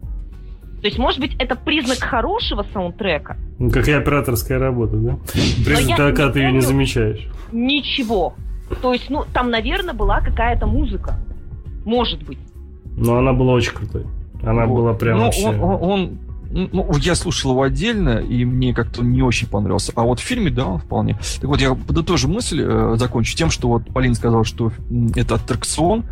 То есть, может быть, это признак хорошего саундтрека, Ну, как и операторская работа, да? Признак, я когда ты ее не замечаешь. ничего. То есть, ну, там, наверное, была какая-то музыка. Может быть. Но она была очень крутой. Она Вот. была прям Ну, вообще... он, он- он- ну, я слушал его отдельно, и мне как-то не очень понравился. А вот в фильме, да, он вполне. Так вот, я подытожу мысль, э, закончу тем, что вот Полин сказал, что это аттракцион,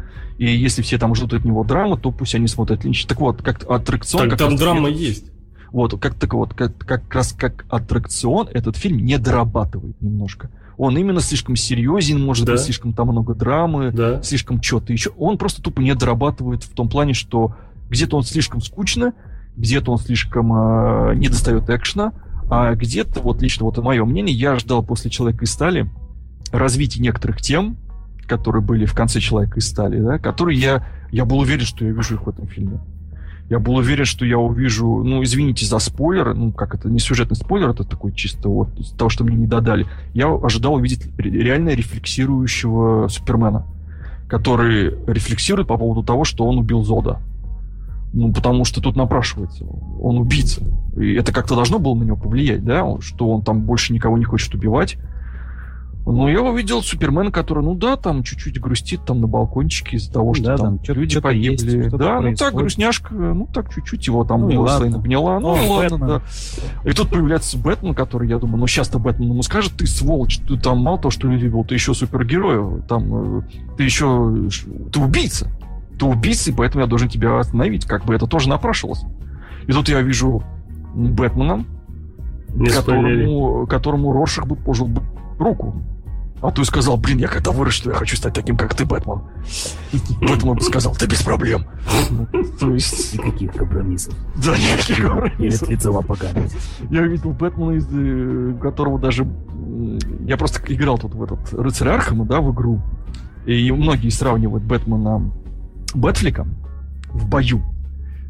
и если все там ждут от него драмы, то пусть они смотрят Линч. Так вот, как аттракцион... Так как там драма этот- есть. Вот, как так вот, как, как раз как аттракцион этот фильм не дорабатывает немножко. Он именно слишком серьезен, может Да. быть, слишком там много драмы, Да. слишком что-то еще. Он просто тупо не дорабатывает в том плане, что где-то он слишком скучно, где-то он слишком э, не достает экшена, а где-то, вот лично вот мое мнение, я ждал после «Человека из стали» развития некоторых тем, которые были в конце «Человека из стали», да, которые я, я был уверен, что я вижу их в этом фильме. Я был уверен, что я увижу, ну, извините за спойлер, ну, как это, не сюжетный спойлер, это такой чисто вот из того, что мне не додали. Я ожидал увидеть ре- реально рефлексирующего Супермена, который рефлексирует по поводу того, что он убил Зода. Ну, потому что тут напрашивается, он убийца. И это как-то должно было на него повлиять, да, что он там больше никого не хочет убивать. Ну, я увидел Супермена, который, ну да, там чуть-чуть грустит там на балкончике из-за того, что Да, там, там люди чё-то погибли. есть, что-то да, ну так, грустняшка, ну так чуть-чуть его там Ну. Лейн обняла. Ну, и ладно, Бэтмен. да. И тут появляется Бэтмен, который, я думаю, ну сейчас-то Бэтмен ему скажет, ты сволочь, ты там мало того, что люди был, ты еще супергерой, там, э, ты еще, ты убийца. Ты убийца, и поэтому я должен тебя остановить. Как бы это тоже напрашивалось. И тут я вижу Бэтмена, Не спойлери. которому, которому Роршах бы пожил бы руку. А ты сказал, блин, я когда вырасту, я хочу стать таким, как ты, Бэтмен. Бэтмен бы сказал, ты без проблем. То есть, Никаких компромиссов. да, никаких компромиссов. лицо апокалипсис. Я видел Бэтмена, из э, которого даже... Я просто играл тут в этот Рыцарь Архама, да, в игру. И многие сравнивают Бэтмена Бэтфлека в бою,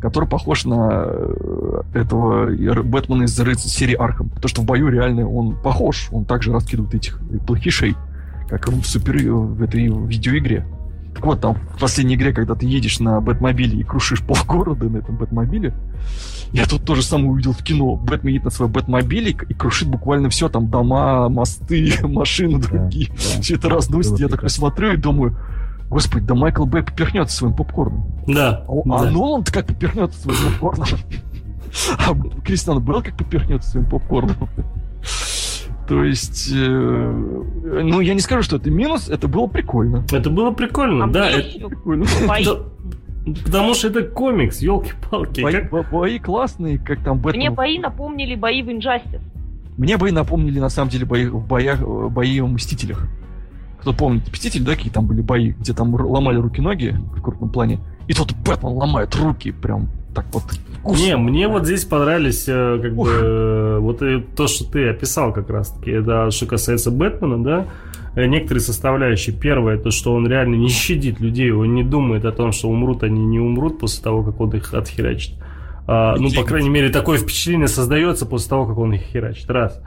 который похож на э, этого Бэтмена из серии Архам. Потому что в бою реально он похож. Он также раскидывает этих плохишей, как и в, супер... в этой видеоигре. Так вот, там в последней игре, когда ты едешь на Бэтмобиле и крушишь полгорода на этом Бэтмобиле, я тут тоже самое увидел в кино. Бэтмен едет на своем Бэтмобиле и крушит буквально все, там дома, мосты, машины другие. Все это разносит. Я такой прекрасно. смотрю и думаю, господи, да Майкл Бэй поперхнется своим попкорном. Да. А, а да. Нолан-то как поперхнется своим попкорном? А Кристиан Белл как поперхнется своим попкорном? То есть, э, ну, я не скажу, что это минус, это было прикольно. Это было прикольно, А да. это- Прикольно. да, Потому что это комикс, елки-палки. Бои, Как- бо- бои классные, как там Бэтмен. Мне бои напомнили бои в Injustice. Мне бои напомнили, на самом деле, бои в боях, бои в Мстителях. Кто помнит, Мстители, да, какие там были бои, где там ломали руки-ноги в крупном плане. И тут Бэтмен ломает руки прям так вот вкусно. Не, мне вот здесь понравились э, как Ух. бы э, вот и то, что ты описал как раз-таки. Это что касается Бэтмена, да, э, некоторые составляющие. Первое, то, что он реально не щадит людей, он не думает о том, что умрут они, не умрут после того, как он их отхерачит. А, ну, по крайней мере, такое впечатление создается после того, как он их херачит. Раз.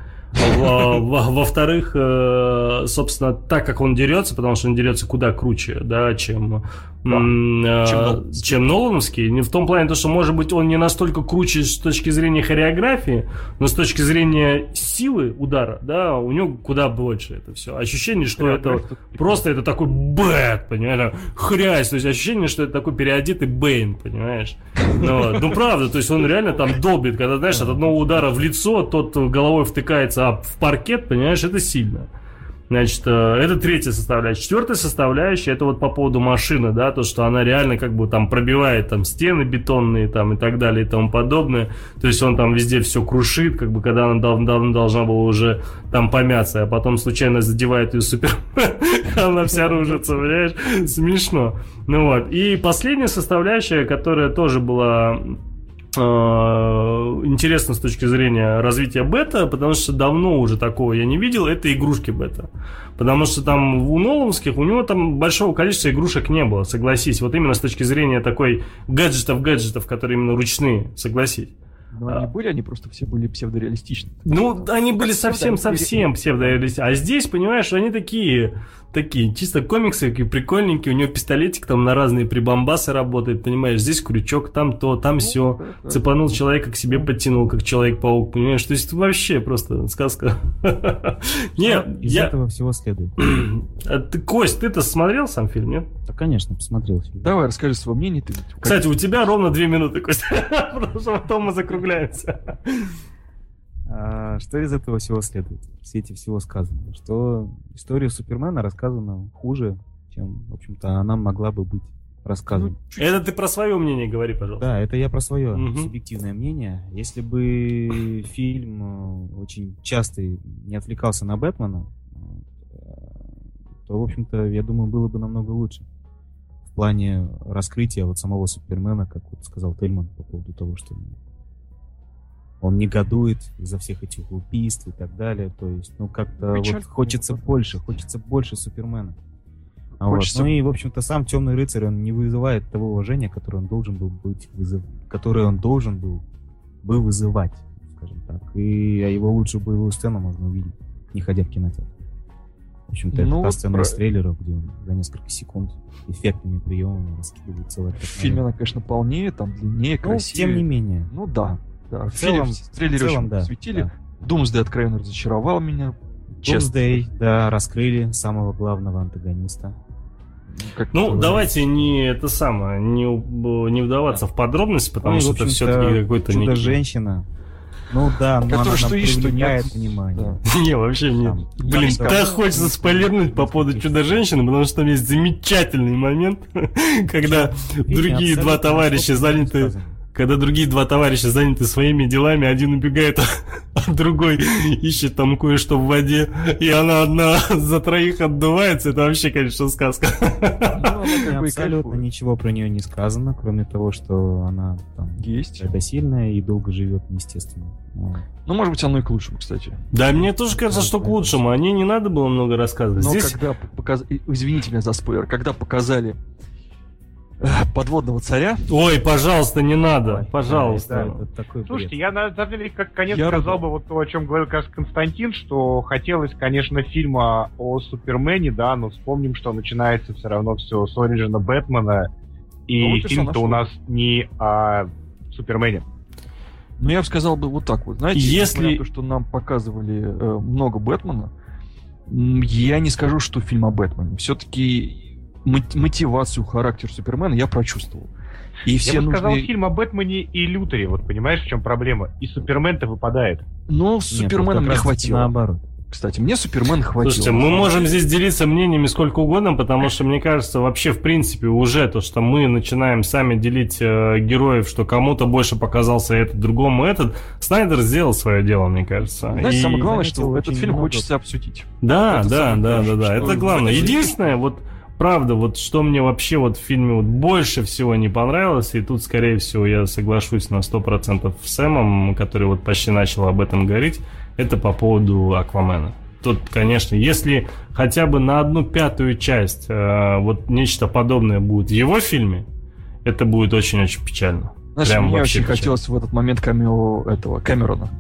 Во- во- Во-вторых, э, собственно, так как он дерется, потому что он дерется куда круче, да, чем, э, Чем Нолановский. Не в том плане, то, что, может быть, он не настолько круче с точки зрения хореографии, но с точки зрения силы удара, да, у него куда больше это все. Ощущение, что это просто это такой Бэт, понимаешь, хрясь, то есть ощущение, что это такой переодетый Бэйн, понимаешь. Ну, ну правда, то есть он реально там долбит, когда, знаешь, от одного удара в лицо тот головой втыкается об- в паркет, понимаешь, это сильно. Значит, э, это третья составляющая. Четвертая составляющая, это вот по поводу машины, да, то, что она реально как бы там пробивает там стены бетонные там и так далее и тому подобное. То есть он там везде все крушит, как бы когда она дав- давно должна была уже там помяться, а потом случайно задевает ее супер, она вся ружится, понимаешь? Смешно. Ну вот. И последняя составляющая, которая тоже была интересно с точки зрения развития бета, потому что давно уже такого я не видел, это игрушки бета. Потому что там у Ноланских, у него там большого количества игрушек не было, согласись. Вот именно с точки зрения такой гаджетов-гаджетов, которые именно ручные, согласись. Но они были, они просто все были псевдореалистичны. Ну, они были совсем-совсем псевдореалистичны. А здесь, понимаешь, они такие, такие, чисто комиксы, такие прикольненькие. У него пистолетик там на разные прибамбасы работает, понимаешь? Здесь крючок, там то, там все. Цепанул человека, к себе подтянул, как Человек-паук, понимаешь? То есть вообще просто сказка. Не, Из этого всего следует. А ты, Кость, ты-то смотрел сам фильм, нет? Да, конечно, посмотрел. фильм. Давай, расскажи свое мнение. Ты, Кстати, у тебя ровно две минуты, Кость. Потому что потом мы закругляемся. А, что из этого всего следует? В свете всего сказанного. Что история Супермена рассказана хуже, чем, в общем-то, она могла бы быть рассказана. Это ты про свое мнение говори, пожалуйста. Да, это я про свое Мгм. субъективное мнение. Если бы фильм э, очень часто не отвлекался на Бэтмена, э, то, в общем-то, я думаю, было бы намного лучше. В плане раскрытия вот самого Супермена, как вот сказал Тельман по поводу того, что он негодует из-за всех этих убийств и так далее. То есть, ну, как-то вот хочется больше, хочется больше Супермена. А вот. Хочется- Ну и, в общем-то, сам Темный рыцарь, он не вызывает того уважения, которое он должен был быть, вызыв... которое он должен был бы вызывать, скажем так. И его лучшую боевую сцену можно увидеть, не ходя в кинотеатр. В общем-то, Ну, это та вот сцена про- из трейлера, где он за несколько секунд эффектными приемами раскидывает целое В фильме она, конечно, полнее, там длиннее, Ну, красивее. тем не менее. Ну да. Да. В целом- в трейлере в целом, очень да, светили. да. Думсдей откровенно разочаровал меня. Doomsday, да, раскрыли самого главного антагониста. Как Ну, это давайте не это самое, не, не вдаваться в подробности, потому Ну что это все-таки какой-то некий... Чудо-женщина. Ну да, но Который она что нам что привлекает нет. внимание. Да. Не, вообще нет. Там, Блин, там, так там, хочется спойлернуть по поводу Чудо-женщины, потому что там есть замечательный момент, когда другие два товарища заняты когда другие два товарища заняты своими делами, один убегает, а другой ищет там кое-что в воде, и она одна за троих отдувается, это вообще, конечно, сказка. Ну, она как бы и Абсолютно ничего про нее не сказано, кроме того, что она там Есть. когда сильная и долго живет, естественно. Ну, Ну, может быть, оно и к лучшему, кстати. Да, мне тоже кажется, что к лучшему. О ней не надо было много рассказывать. Но Здесь когда показали... Извините меня за спойлер. Когда показали подводного царя, Ой, пожалуйста, не надо. давай, Пожалуйста. да, это такой Слушайте, бред. я на самом деле как конец Я сказал рыдал. бы вот то, о чем говорил как раз Константин, что хотелось, конечно, фильма о Супермене, да, но вспомним, что начинается все равно все с Ориджина Бэтмена, и Ну фильм-то у нас не о Супермене. ну, я бы сказал бы вот так вот. Знаете, Если- на то, что нам показывали э, много Бэтмена, я не скажу, что фильм о Бэтмене. Все-таки мотивацию, характер Супермена я прочувствовал. И все я бы сказал нужные... фильм о Бэтмене и Лютере, вот понимаешь, в чем проблема? И Супермен-то выпадает. Но с Нет, как не хватило. Наоборот. Кстати, мне Супермен хватило. Слушайте, мы можем здесь делиться мнениями сколько угодно, потому что, мне кажется, вообще, в принципе, уже то, что мы начинаем сами делить э, героев, что кому-то больше показался этот, другому этот, Снайдер сделал свое дело, мне кажется. Знаете, И- самое главное, что этот фильм много- хочется обсудить. Да, Это да, да, да, да, что это главное. Единственное, вот правда, вот что мне вообще вот в фильме вот больше всего не понравилось, и тут, скорее всего, я соглашусь на 100% с Сэмом, который вот почти начал об этом говорить, это по поводу Аквамена. Тут, конечно, если хотя бы на одну пятую часть э, вот нечто подобное будет в его фильме, это будет очень-очень печально. Знаешь, Прям мне очень печально. хотелось в этот момент камео этого Кэмерона.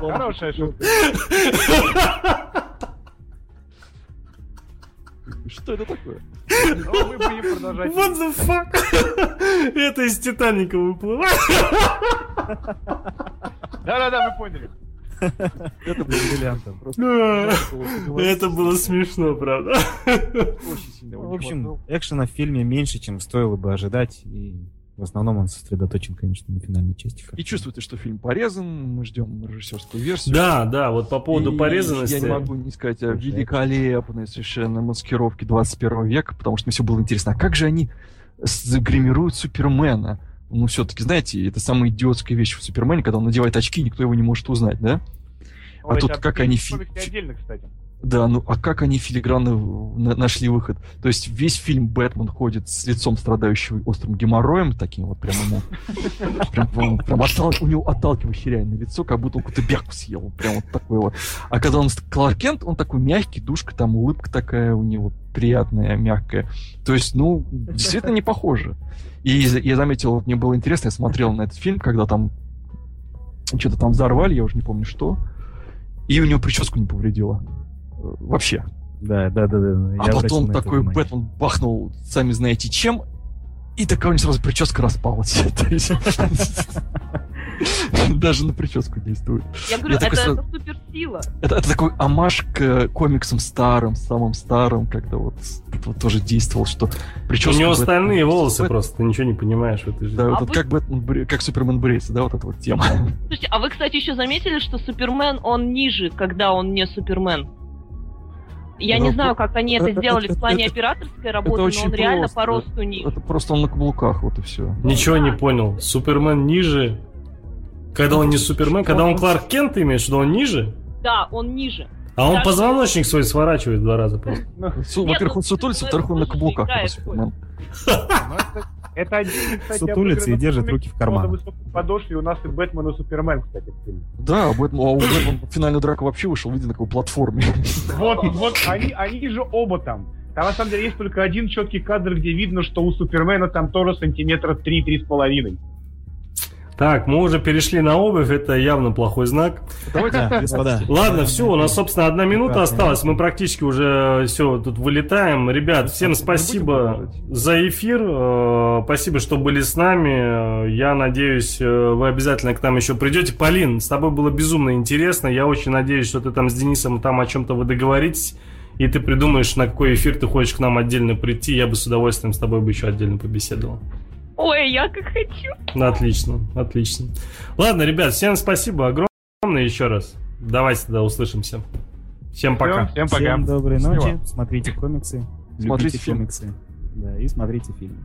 Хорошая шутка. Что это такое? Но мы будем продолжать. What the fuck? Это из Титаника выплывает. Да-да-да, мы поняли. Это было бриллиантом. Это было смешно, правда. очень сильно. В общем, экшена в фильме меньше, чем стоило бы ожидать, и в основном он сосредоточен, конечно, на финальной части. И чувствуете, что фильм порезан, мы ждем режиссерскую версию. Да, да, вот по поводу И порезанности. Я не могу не сказать о великолепной совершенно маскировке 21 века, потому что мне все было интересно, а как же они загримируют Супермена? Ну, все-таки, знаете, это самая идиотская вещь в Супермене, когда он надевает очки, и никто его не может узнать, да? А Ой, тут это как они фи- отдельно, кстати. Да, ну а как они филигранно на- нашли выход? То есть весь фильм Бэтмен ходит с лицом страдающего острым геморроем, таким вот прям ему... Прям, у него отталкивающее реально лицо, как будто он какую-то бяку съел. Прям вот такой вот. А когда он Кларк Кент, он такой мягкий, душка, там улыбка такая у него приятная, мягкая. То есть, ну, действительно не похоже. И я заметил, вот мне было интересно, я смотрел на этот фильм, когда там что-то там взорвали, я уже не помню что, и у него прическу не повредило. Вообще. Да, да, да, да. А потом такой. Бэтмен бахнул, сами знаете чем, и такая у него сразу прическа распалась. Даже на прическу действует. Я говорю, это, это суперсила. Это, это такой амаш к комиксам старым, самым старым, когда вот, вот тоже действовал, что У прическа... него Бэт- стальные волосы просто, ты ничего не понимаешь в этой жизни. Да, вот А как, Бэтмен как Супермен Брюс, да, вот эта вот тема. Слушайте, а вы, кстати, еще заметили, что Супермен, он ниже, когда он не Супермен? Я не Ну, знаю, как они это это- сделали это- в плане это- операторской работы, но он реально по росту ниже. Это просто он на каблуках, вот и все. Ничего не понял. Супермен ниже. Когда он не Супермен, когда он Кларк Кент, ты имеешь виду, он ниже? Да, он ниже. А он позвоночник свой сворачивает два раза просто. Во-первых, ну, он сутулится, во-вторых, он на каблуках. Это один, кстати, Сутулится и держит руки в карманах. На высокой подошве у нас и Бэтмен, и Супермен, кстати, в фильме. Да, Бэтмен, а у Бэтмена финальная драка вообще вышел в виде такой платформе. Вот, вот, они, они же оба там. Там, на самом деле, есть только один четкий кадр, где видно, что у Супермена там тоже сантиметра 3-3,5. Так, мы уже перешли на обувь, это явно плохой знак. Давайте, господа. Ладно, все, у нас, собственно, одна минута осталась. Мы практически уже все тут вылетаем. Ребят, всем спасибо за эфир. Э, Спасибо, что были с нами. Я надеюсь, э, вы обязательно к нам еще придете. Полин, с тобой было безумно интересно. Я очень надеюсь, что ты там с Денисом там о чем-то вы договоритесь. И ты придумаешь, на какой эфир ты хочешь к нам отдельно прийти. Я бы с удовольствием с тобой бы еще отдельно побеседовал. Ой, я как хочу. Ну, Отлично, отлично. Ладно, ребят, всем спасибо огромное еще раз. Давайте тогда услышимся. Всем пока. Всем пока. Всем доброй ночи. Смотрите комиксы. Смотрите комиксы. Да, и смотрите фильмы.